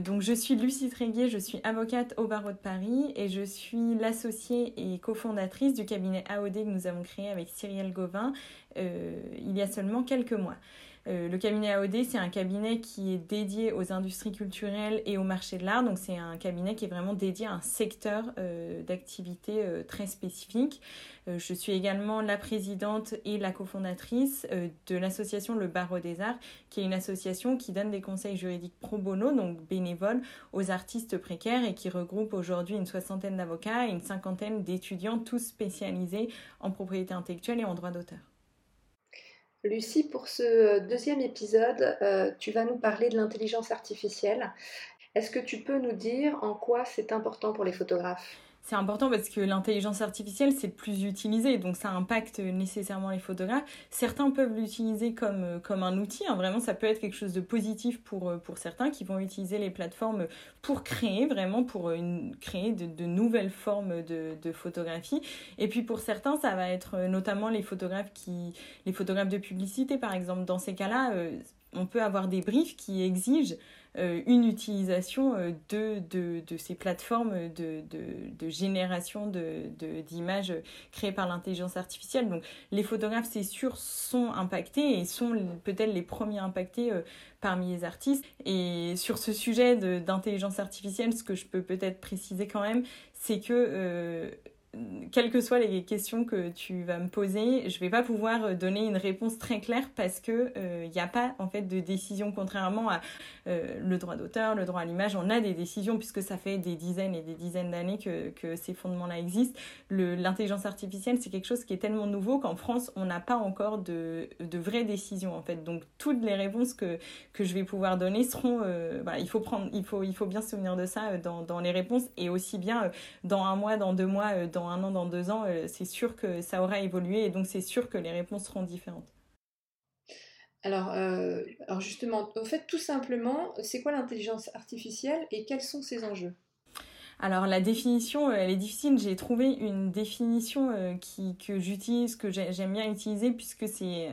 Donc je suis Lucie Tréguier, je suis avocate au barreau de Paris et je suis l'associée et cofondatrice du cabinet AOD que nous avons créé avec Cyrielle Gauvin euh, il y a seulement quelques mois. Euh, le cabinet AOD, c'est un cabinet qui est dédié aux industries culturelles et au marché de l'art. Donc, c'est un cabinet qui est vraiment dédié à un secteur euh, d'activité euh, très spécifique. je suis également la présidente et la cofondatrice de l'association Le Barreau des Arts, qui est une association qui donne des conseils juridiques pro bono, donc bénévoles, aux artistes précaires et qui regroupe aujourd'hui une soixantaine d'avocats et une cinquantaine d'étudiants, tous spécialisés en propriété intellectuelle et en droit d'auteur. Lucie, pour ce deuxième épisode, euh, tu vas nous parler de l'intelligence artificielle. Est-ce que tu peux nous dire en quoi c'est important pour les photographes? C'est important parce que l'intelligence artificielle, c'est plus utilisé, donc ça impacte nécessairement les photographes. Certains peuvent l'utiliser comme, euh, comme un outil, hein. vraiment ça peut être quelque chose de positif pour, euh, pour certains qui vont utiliser les plateformes pour créer, vraiment pour une, créer de, nouvelles formes de, de, photographie. Et puis pour certains, ça va être euh, notamment les photographes, qui, les photographes de publicité par exemple. Dans ces cas-là, on peut avoir des briefs qui exigent euh, une utilisation euh, de, de, de, ces plateformes de, de génération d'images créées par l'intelligence artificielle. Donc les photographes, c'est sûr, sont impactés et sont peut-être les premiers impactés euh, parmi les artistes. Et sur ce sujet d'intelligence artificielle, ce que je peux peut-être préciser quand même, c'est que quelles que soient les questions que tu vas me poser, je vais pas pouvoir euh, donner une réponse très claire parce que il euh, n'y a pas en fait de décision contrairement à euh, le droit d'auteur, le droit à l'image. On a des décisions puisque ça fait des dizaines et des dizaines d'années que, que, ces fondements-là existent. L'intelligence artificielle, c'est quelque chose qui est tellement nouveau qu'en France, on n'a pas encore de, de vraies décisions en fait. Donc toutes les réponses que, que je vais pouvoir donner seront, il faut prendre, il faut, il faut bien se souvenir de ça dans, dans les réponses et aussi bien dans un mois, dans deux mois, dans un an, dans deux ans, euh, c'est sûr que ça aura évolué et donc c'est sûr que les réponses seront différentes. Alors, euh, alors justement, au fait, tout simplement, c'est quoi l'intelligence artificielle et quels sont ses enjeux? Alors la définition, euh, elle est difficile. J'ai trouvé une définition qui, que j'utilise, que j'aime bien utiliser, puisque c'est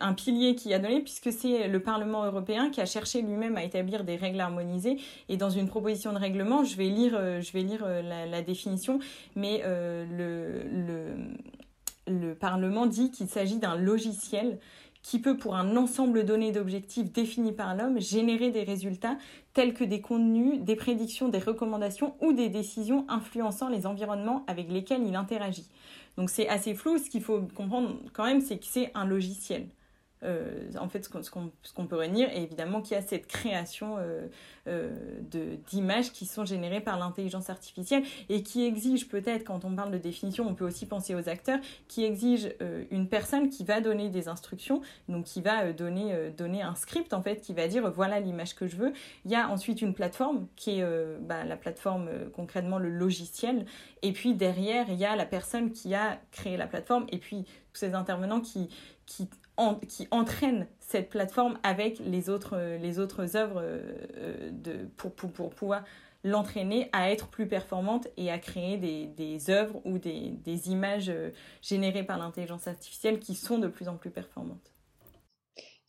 un pilier qui a donné, puisque c'est le Parlement européen qui a cherché lui-même à établir des règles harmonisées. Et dans une proposition de règlement, je vais lire, euh, euh, la, définition, mais euh, le, Parlement dit qu'il s'agit d'un logiciel qui peut, pour un ensemble donné d'objectifs définis par l'homme, générer des résultats tels que des contenus, des prédictions, des recommandations ou des décisions influençant les environnements avec lesquels il interagit. Donc c'est assez flou. Ce qu'il faut comprendre quand même, c'est que c'est un logiciel. Euh, en fait, ce qu'on peut réunir, est évidemment qu'il y a cette création euh, euh, d'images qui sont générées par l'intelligence artificielle et qui exige peut-être, quand on parle de définition, on peut aussi penser aux acteurs, qui exige une personne qui va donner des instructions, donc qui va donner, donner un script, en fait, qui va dire voilà l'image que je veux. Il y a ensuite une plateforme qui est bah, la plateforme, concrètement le logiciel, et puis derrière, il y a la personne qui a créé la plateforme, et puis tous ces intervenants qui, qui qui entraîne cette plateforme avec les autres, les autres œuvres euh, de, pour, pour, pour pouvoir l'entraîner à être plus performante et à créer des, des œuvres ou des, des images euh, générées par l'intelligence artificielle qui sont de plus en plus performantes.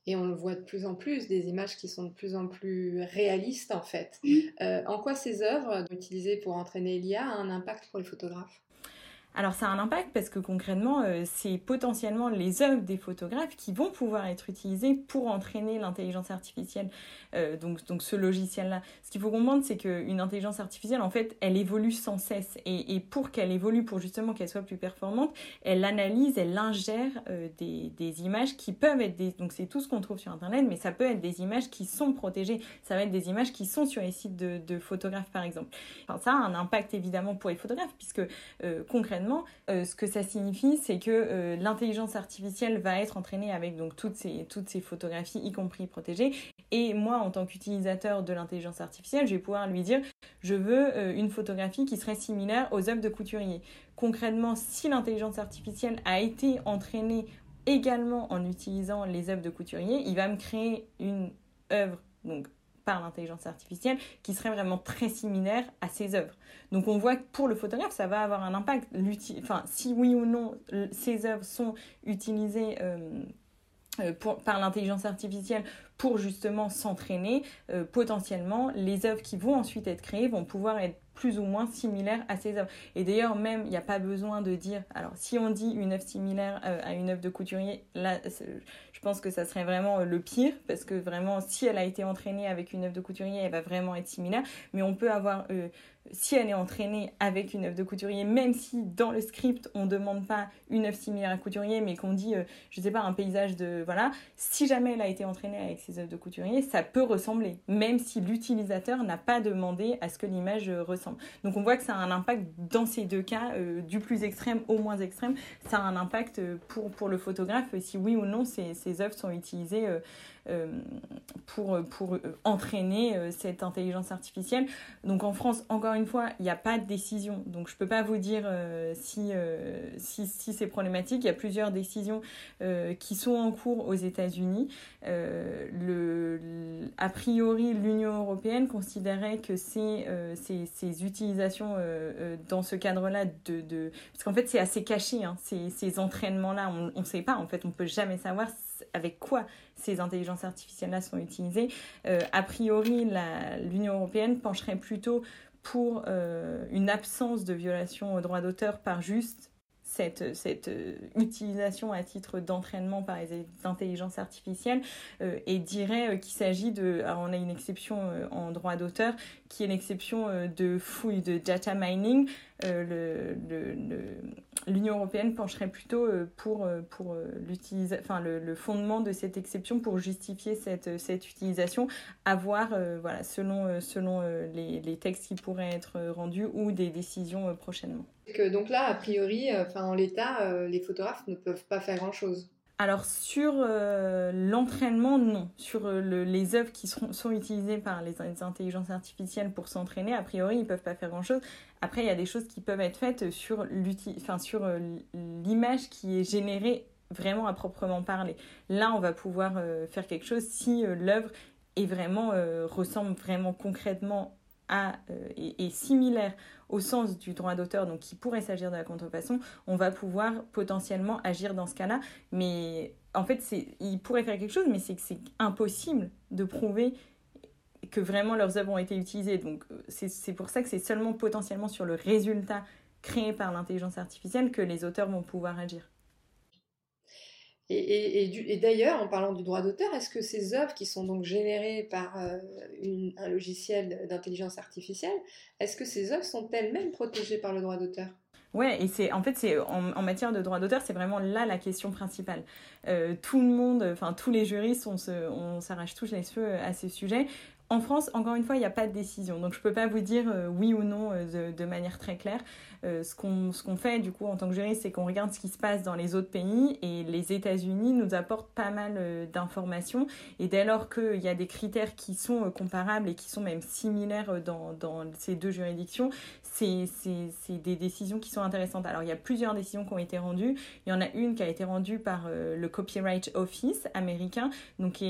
Et on le voit de plus en plus, des images qui sont de plus en plus réalistes en fait. Euh, en quoi ces œuvres utilisées pour entraîner l'IA ont un impact pour les photographes? Alors ça a un impact parce que concrètement, euh, c'est potentiellement les œuvres des photographes qui vont pouvoir être utilisées pour entraîner l'intelligence artificielle. Euh, donc, donc ce logiciel-là. Ce qu'il faut comprendre, c'est qu'une intelligence artificielle, en fait, elle évolue sans cesse. Et, pour qu'elle évolue, pour justement qu'elle soit plus performante, elle analyse, elle ingère euh, des, des, images qui peuvent être des... Donc c'est tout ce qu'on trouve sur Internet, mais ça peut être des images qui sont protégées. Ça va être des images qui sont sur les sites de, de photographes, par exemple. Enfin, ça a un impact évidemment pour les photographes, puisque concrètement, euh, ce que ça signifie, c'est que euh, l'intelligence artificielle va être entraînée avec donc toutes ces, toutes ces photographies, y compris protégées. Et moi, en tant qu'utilisateur de l'intelligence artificielle, je vais pouvoir lui dire, je veux euh, une photographie qui serait similaire aux œuvres de couturier. Concrètement, si l'intelligence artificielle a été entraînée également en utilisant les œuvres de couturier, il va me créer une œuvre donc l'intelligence artificielle qui serait vraiment très similaire à ses œuvres. Donc on voit que pour le photographe, ça va avoir un impact. Enfin, si oui ou non ses œuvres sont utilisées euh, euh, par l'intelligence artificielle pour justement s'entraîner, potentiellement, les œuvres qui vont ensuite être créées vont pouvoir être plus ou moins similaires à ces œuvres. Et d'ailleurs, même, il n'y a pas besoin de dire, alors si on dit une œuvre similaire à une œuvre de couturier, là, je pense que ça serait vraiment le pire, parce que vraiment, si elle a été entraînée avec une œuvre de couturier, elle va vraiment être similaire. Mais on peut avoir si elle est entraînée avec une œuvre de couturier, même si dans le script on ne demande pas une œuvre similaire à couturier, mais qu'on dit, je euh, je sais pas, un paysage de. Voilà, si jamais elle a été entraînée avec de couturier, ça peut ressembler, même si l'utilisateur n'a pas demandé à ce que l'image euh, ressemble. Donc on voit que ça a un impact dans ces deux cas, euh, du plus extrême au moins extrême, ça a un impact pour, pour le photographe, si oui ou non ces, ces œuvres sont utilisées euh, pour, pour euh, entraîner euh, cette intelligence artificielle. Donc en France, encore une fois, il n'y a pas de décision. Donc je ne peux pas vous dire si, si, si c'est problématique. Il y a plusieurs décisions qui sont en cours aux États-Unis. a priori, l'Union européenne considérait que ces, ces, ces utilisations dans ce cadre-là, de, de, parce qu'en fait c'est assez caché, hein, ces, ces entraînements-là, on ne sait pas, en fait on ne peut jamais savoir avec quoi ces intelligences artificielles-là sont utilisées. Euh, a priori, l'Union européenne pencherait plutôt pour euh, une absence de violation au droit d'auteur par juste cette, cette euh, utilisation à titre d'entraînement par les intelligences artificielles et dirait qu'il s'agit de... Alors on a une exception en droit d'auteur qui est l'exception de fouille de data mining. l'Union européenne pencherait plutôt euh, pour, euh, pour euh, enfin, le, le, fondement de cette exception pour justifier cette, cette utilisation, à voir voilà, selon, selon les, les, textes qui pourraient être rendus ou des décisions prochainement. Donc là, a priori, en l'état, les photographes ne peuvent pas faire grand-chose. Alors sur l'entraînement, non. Sur les œuvres qui sont utilisées par les, intelligences artificielles pour s'entraîner, a priori, ils ne peuvent pas faire grand-chose. Après, il y a des choses qui peuvent être faites sur euh, l'image qui est générée vraiment à proprement parler. Là, on va pouvoir euh, faire quelque chose si euh, l'œuvre est ressemble vraiment concrètement à et, similaire au sens du droit d'auteur, donc qui pourrait s'agir de la contrefaçon, on va pouvoir potentiellement agir dans ce cas-là. Mais en fait, il pourrait faire quelque chose, mais c'est que c'est impossible de prouver que vraiment leurs œuvres ont été utilisées. Donc euh, c'est pour ça que c'est seulement potentiellement sur le résultat créé par l'intelligence artificielle que les auteurs vont pouvoir agir. Et, d'ailleurs, en parlant du droit d'auteur, est-ce que ces œuvres qui sont donc générées par euh, un logiciel d'intelligence artificielle, est-ce que ces œuvres sont elles-mêmes protégées par le droit d'auteur? Ouais, et c'est en fait c'est en, matière de droit d'auteur, c'est vraiment là la question principale. Euh, tout le monde, enfin tous les juristes, on on s'arrache tous les cheveux à ce sujet. En France, encore une fois, il n'y a pas de décision. Donc, je ne peux pas vous dire euh, oui ou non euh, de, manière très claire. Euh, ce qu'on fait, du coup, en tant que juriste, c'est qu'on regarde ce qui se passe dans les autres pays. Et les États-Unis nous apportent pas mal d'informations. Et dès lors qu'il y a des critères qui sont comparables et qui sont même similaires dans, ces deux juridictions, c'est des décisions qui sont intéressantes. Alors, il y a plusieurs décisions qui ont été rendues. Il y en a une qui a été rendue par le Copyright Office américain. Donc,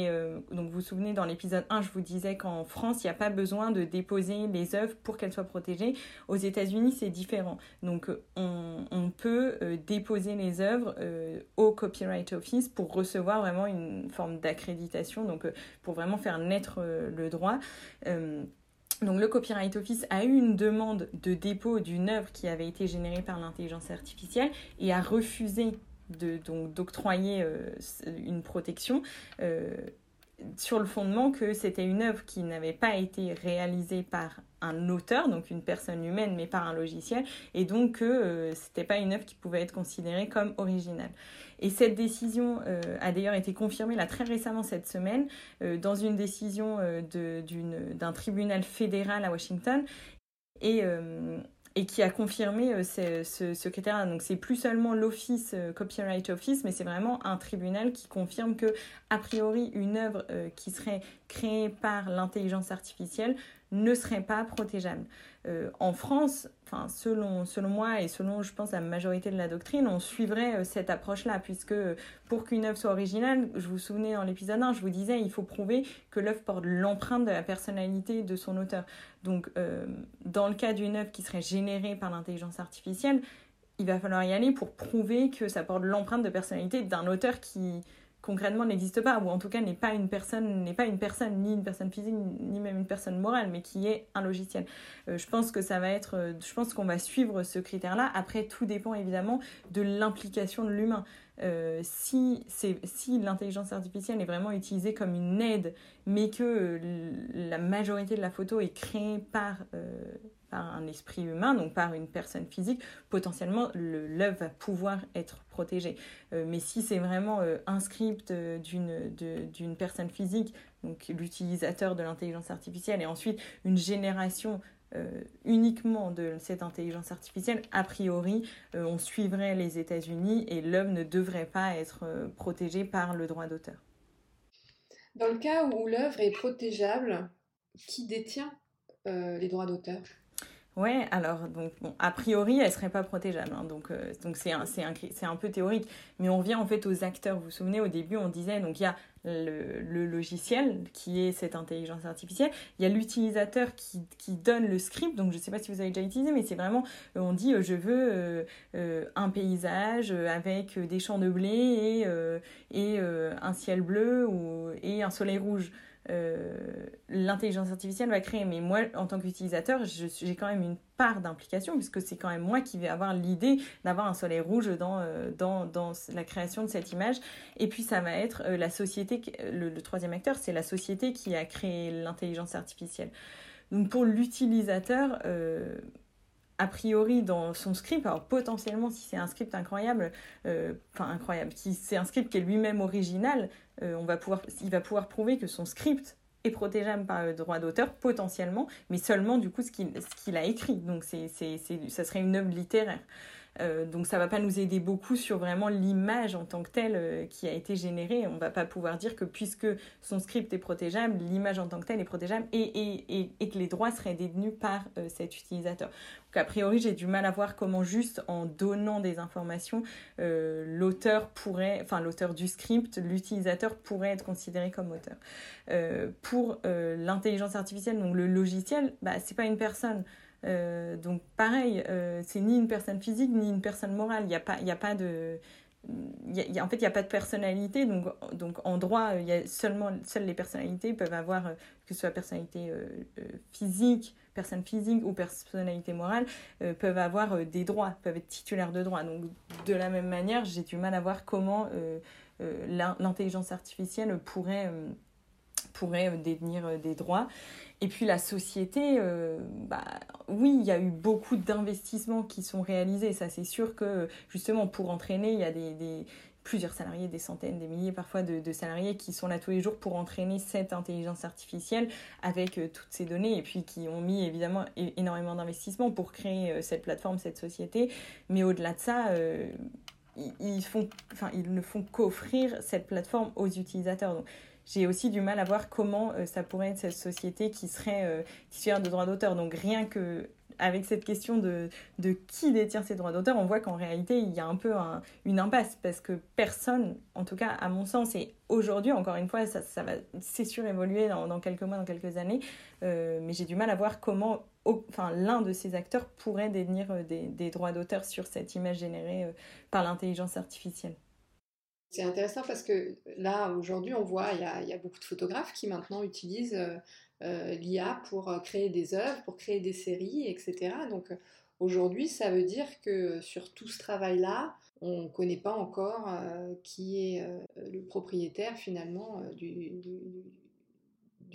donc vous vous souvenez, dans l'épisode 1, je vous disais qu'en en France, il n'y a pas besoin de déposer les œuvres pour qu'elles soient protégées. Aux États-Unis, c'est différent. Donc, on, peut euh, déposer les œuvres euh, au Copyright Office pour recevoir vraiment une forme d'accréditation, donc euh, pour vraiment faire naître le droit. Donc le Copyright Office a eu une demande de dépôt d'une œuvre qui avait été générée par l'intelligence artificielle et a refusé d'octroyer une protection sur le fondement que c'était une œuvre qui n'avait pas été réalisée par un auteur, donc une personne humaine, mais par un logiciel, et donc que euh, c'était pas une œuvre qui pouvait être considérée comme originale. Et cette décision euh, a d'ailleurs été confirmée là très récemment cette semaine euh, dans une décision d'un tribunal fédéral à Washington. Et qui a confirmé euh, ce, ce, ce, critère. Donc c'est plus seulement l'office euh, Copyright Office, mais c'est vraiment un tribunal qui confirme que a priori une œuvre euh, qui serait créée par l'intelligence artificielle ne serait pas protégeable. Euh, en France, enfin, selon, selon moi et selon, je pense, la majorité de la doctrine, on suivrait euh, cette approche-là, puisque pour qu'une œuvre soit originale, je vous souvenez dans l'épisode 1, je vous disais, il faut prouver que l'œuvre porte l'empreinte de la personnalité de son auteur. Donc, euh, dans le cas d'une œuvre qui serait générée par l'intelligence artificielle, il va falloir y aller pour prouver que ça porte l'empreinte de personnalité d'un auteur qui, concrètement n'existe pas, ou en tout cas n'est pas une personne, n'est pas une personne, ni une personne physique, ni même une personne morale, mais qui est un logiciel. Euh, je pense que ça va être, euh, je pense qu'on va suivre ce critère-là. Après, tout dépend évidemment de l'implication de l'humain. Euh, si, si l'intelligence artificielle est vraiment utilisée comme une aide, mais que la majorité de la photo est créée par par un esprit humain, donc par une personne physique, potentiellement l'œuvre va pouvoir être protégée. Euh, mais si c'est vraiment euh, un script euh, d'une personne physique, donc l'utilisateur de l'intelligence artificielle, et ensuite une génération uniquement de cette intelligence artificielle, a priori, on suivrait les États-Unis et l'œuvre ne devrait pas être protégée par le droit d'auteur. Dans le cas où l'œuvre est protégeable, qui détient les droits d'auteur? Ouais, alors, donc, bon, a priori, elle serait pas protégeable. Hein, donc, euh, donc c'est un, un, un, peu théorique. Mais on vient en fait aux acteurs. Vous vous souvenez, au début, on disait, donc il y a le, logiciel qui est cette intelligence artificielle. Il y a l'utilisateur qui, qui, donne le script. Donc, je sais pas si vous avez déjà utilisé, mais c'est vraiment, euh, on dit, euh, je veux un paysage avec des champs de blé et, et un ciel bleu ou, et un soleil rouge. Euh, l'intelligence artificielle va créer. Mais moi, en tant qu'utilisateur, j'ai quand même une part d'implication, puisque c'est quand même moi qui vais avoir l'idée d'avoir un soleil rouge dans, euh, dans, dans, la création de cette image. Et puis, ça va être euh, la société, le, troisième acteur, c'est la société qui a créé l'intelligence artificielle. Donc, pour l'utilisateur, a priori dans son script, alors potentiellement si c'est un script incroyable, enfin incroyable, si c'est un script qui est lui-même original, on va pouvoir, il va pouvoir prouver que son script est protégeable par le droit d'auteur potentiellement, mais seulement du coup ce qu'il a écrit. Donc c'est, ça serait une œuvre littéraire. Euh, donc ça va pas nous aider beaucoup sur vraiment l'image en tant que telle euh, qui a été générée. On va pas pouvoir dire que puisque son script est protégeable, l'image en tant que telle est protégeable et, et, et, que les droits seraient détenus par euh, cet utilisateur. Donc a priori j'ai du mal à voir comment juste en donnant des informations, l'auteur pourrait, enfin l'auteur du script, l'utilisateur pourrait être considéré comme auteur. pour l'intelligence artificielle, donc le logiciel, bah, c'est pas une personne. Euh, donc pareil, euh, c'est ni une personne physique ni une personne morale. Il n'y a a pas de, en fait, il n'y a pas de personnalité. Donc, donc en droit, il y a seulement, seules les personnalités peuvent avoir, euh, que ce soit personnalité physique, personne physique ou personnalité morale, peuvent avoir des droits, peuvent être titulaires de droits. Donc de la même manière, j'ai du mal à voir comment l'intelligence artificielle pourrait pourrait détenir des droits. Et puis la société, euh, bah, oui, il y a eu beaucoup d'investissements qui sont réalisés. Ça, c'est sûr que justement, pour entraîner, il y a des, plusieurs salariés, des centaines, des milliers parfois de, salariés qui sont là tous les jours pour entraîner cette intelligence artificielle avec euh, toutes ces données et puis qui ont mis évidemment énormément d'investissements pour créer euh, cette plateforme, cette société. Mais au-delà de ça, ils, ils, font, ils ne font qu'offrir cette plateforme aux utilisateurs. J'ai aussi du mal à voir comment euh, ça pourrait être cette société qui serait euh, titulaire de droits d'auteur. Donc rien que avec cette question de, qui détient ces droits d'auteur, on voit qu'en réalité, il y a un peu une impasse parce que personne, en tout cas à mon sens, et aujourd'hui, encore une fois, ça, va, c'est sûr, évoluer dans, quelques mois, dans quelques années, euh, mais j'ai du mal à voir comment enfin, l'un de ces acteurs pourrait détenir euh, des, des droits d'auteur sur cette image générée euh, par l'intelligence artificielle. C'est intéressant parce que là, aujourd'hui, on voit, il y a, beaucoup de photographes qui maintenant utilisent euh, euh l'IA pour euh, créer des œuvres, pour créer des séries, etc. Donc aujourd'hui, ça veut dire que sur tout ce travail-là, on ne connaît pas encore qui est le propriétaire finalement du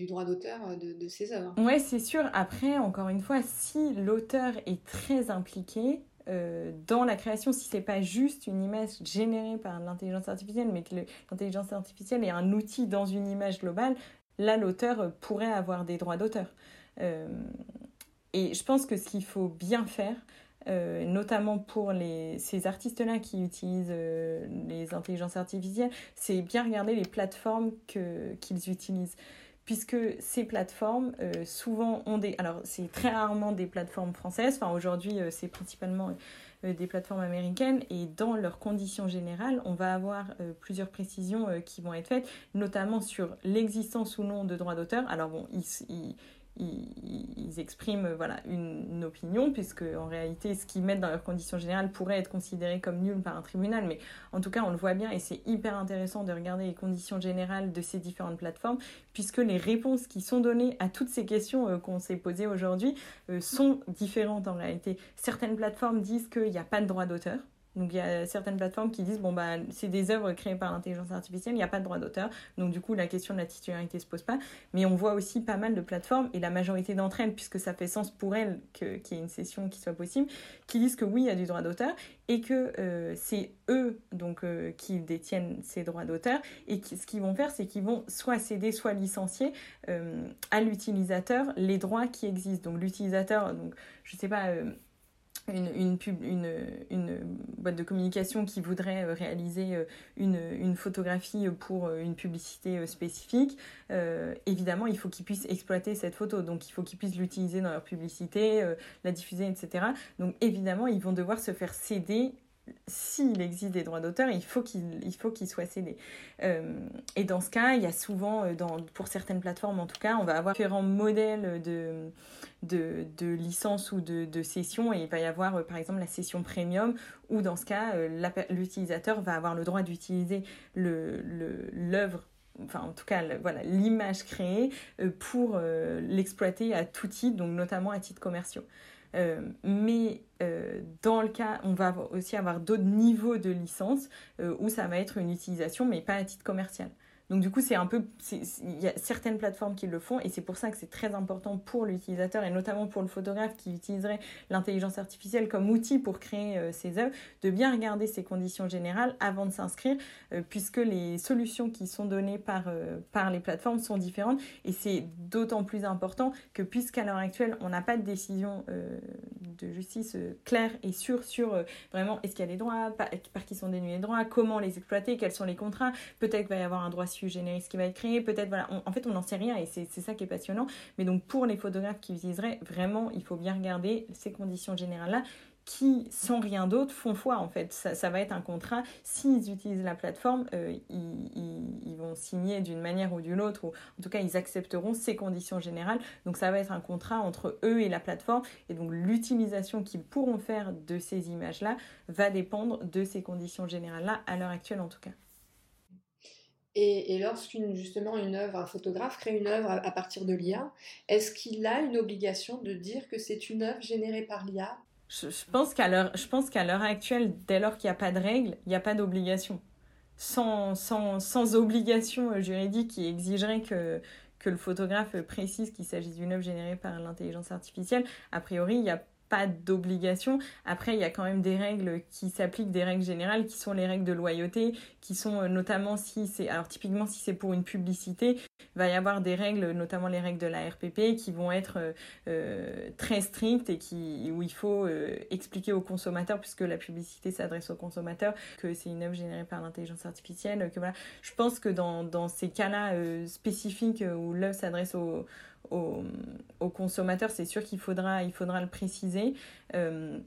droit d'auteur de, de, ces œuvres. Ouais, c'est sûr. Après, encore une fois, si l'auteur est très impliqué, euh, dans la création, si c'est pas juste une image générée par l'intelligence artificielle, mais que l'intelligence artificielle est un outil dans une image globale, là l'auteur pourrait avoir des droits d'auteur. Euh, et je pense que ce qu'il faut bien faire, euh, notamment pour ces artistes-là qui utilisent euh, les intelligences artificielles, c'est bien regarder les plateformes qu'ils utilisent puisque ces plateformes euh, souvent ont des alors c'est très rarement des plateformes françaises. Enfin aujourd'hui euh, c'est principalement euh, des plateformes américaines. Et dans leurs conditions générales on va avoir plusieurs précisions qui vont être faites notamment sur l'existence ou non de droits d'auteur. Alors bon ils, ils, expriment voilà, une, une, opinion, puisque en réalité, ce qu'ils mettent dans leurs conditions générales pourrait être considéré comme nul par un tribunal, mais en tout cas, on le voit bien et c'est hyper intéressant de regarder les conditions générales de ces différentes plateformes, puisque les réponses qui sont données à toutes ces questions qu'on s'est posées aujourd'hui sont différentes en réalité. Certaines plateformes disent qu'il n'y a pas de droit d'auteur. Donc il y a certaines plateformes qui disent bon bah c'est des œuvres créées par l'intelligence artificielle, il n'y a pas de droit d'auteur. Donc du coup la question de la titularité se pose pas. Mais on voit aussi pas mal de plateformes et la majorité d'entre elles, puisque ça fait sens pour elles qu'il y ait une session qui soit possible, qui disent que oui il y a du droit d'auteur et que euh, c'est eux donc euh, qui détiennent ces droits d'auteur et ce qu'ils vont faire c'est qu'ils vont soit céder soit licencier euh, à l'utilisateur les droits qui existent. Donc l'utilisateur donc je sais pas une, une, boîte de communication qui voudrait euh, réaliser euh, une, une photographie pour euh, une publicité spécifique, évidemment, il faut qu'ils puissent exploiter cette photo. Donc, il faut qu'ils puissent l'utiliser dans leur publicité, la diffuser, etc. Donc, évidemment, ils vont devoir se faire céder s'il existe des droits d'auteur, il faut qu'il qu'il soit cédé. Euh, et dans ce cas, il y a souvent, euh, pour certaines plateformes en tout cas, on va avoir différents modèles de, licence ou de, de cession. Et il va y avoir, euh, par exemple, la cession premium, où dans ce cas, l'utilisateur va avoir le droit d'utiliser l'œuvre enfin en tout cas voilà l'image créée pour l'exploiter à tout titre donc notamment à titre commercial euh, mais euh, dans le cas, on va aussi avoir d'autres niveaux de licence euh, où ça va être une utilisation, mais pas à titre commercial. Donc du coup, c'est un peu, il y a certaines plateformes qui le font et c'est pour ça que c'est très important pour l'utilisateur et notamment pour le photographe qui utiliserait l'intelligence artificielle comme outil pour créer euh, ses œuvres, de bien regarder ses conditions générales avant de s'inscrire, euh, puisque les solutions qui sont données par, euh, par les plateformes sont différentes et c'est d'autant plus important que puisqu'à l'heure actuelle, on n'a pas de décision de justice claire et sûre sur vraiment est-ce qu'il y a des droits, par, par qui sont dénués les droits, comment les exploiter, quels sont les contrats, peut-être qu'il va y avoir un droit générique qui va être créé, peut-être, voilà, en fait, on n'en sait rien et c'est ça qui est passionnant. Mais donc, pour les photographes qui utiliseraient, vraiment, il faut bien regarder ces conditions générales-là qui, sans rien d'autre, font foi en fait. Ça, ça va être un contrat. S'ils utilisent la plateforme, euh, ils, ils, vont signer d'une manière ou d'une autre, ou en tout cas, ils accepteront ces conditions générales. Donc, ça va être un contrat entre eux et la plateforme. Et donc, l'utilisation qu'ils pourront faire de ces images-là va dépendre de ces conditions générales-là, à l'heure actuelle en tout cas. Et, et lorsqu'une justement une œuvre, un photographe crée une œuvre à, partir de l'IA, est-ce qu'il a une obligation de dire que c'est une œuvre générée par l'IA je, je, pense qu'à l'heure, je pense qu'à l'heure actuelle, dès lors qu'il n'y a pas de règles, il n'y a pas d'obligation. Sans, sans, sans obligation juridique qui exigerait que, que le photographe précise qu'il s'agit d'une œuvre générée par l'intelligence artificielle, a priori, il n'y a pas d'obligation. Après, il y a quand même des règles qui s'appliquent, des règles générales qui sont les règles de loyauté, qui sont euh, notamment si c'est, alors typiquement si c'est pour une publicité, il va y avoir des règles, notamment les règles de la RPP, qui vont être euh, euh, très strictes et qui, où il faut expliquer aux consommateurs, puisque la publicité s'adresse aux consommateurs, que c'est une œuvre générée par l'intelligence artificielle, que voilà. Je pense que dans, dans ces cas-là spécifiques où l'œuvre s'adresse aux aux, consommateurs, c'est sûr qu'il faudra, il faudra le préciser. Euh,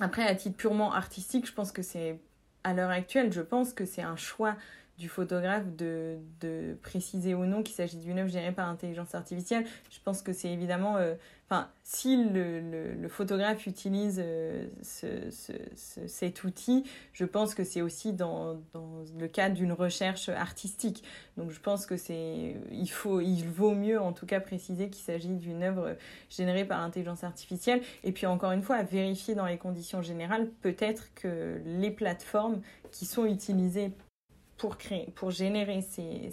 après, à titre purement artistique, je pense que c'est, à l'heure actuelle, je pense que c'est un choix du photographe de, de préciser ou non qu'il s'agit d'une œuvre gérée par intelligence artificielle. Je pense que c'est évidemment... Euh, enfin, si le, le, photographe utilise euh, ce, ce, ce, cet outil, je pense que c'est aussi dans, dans le cadre d'une recherche artistique. Donc je pense que c'est... Il, il vaut mieux en tout cas préciser qu'il s'agit d'une œuvre générée par intelligence artificielle. Et puis encore une fois, à vérifier dans les conditions générales, peut-être que les plateformes qui sont utilisées pour, créer, pour générer ces,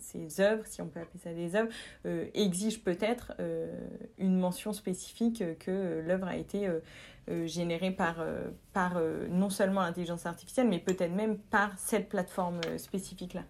ces, œuvres, si on peut appeler ça des œuvres, euh, exige peut-être euh, une mention spécifique que l'œuvre a été euh, générée par, par non seulement l'intelligence artificielle, mais peut-être même par cette plateforme spécifique-là.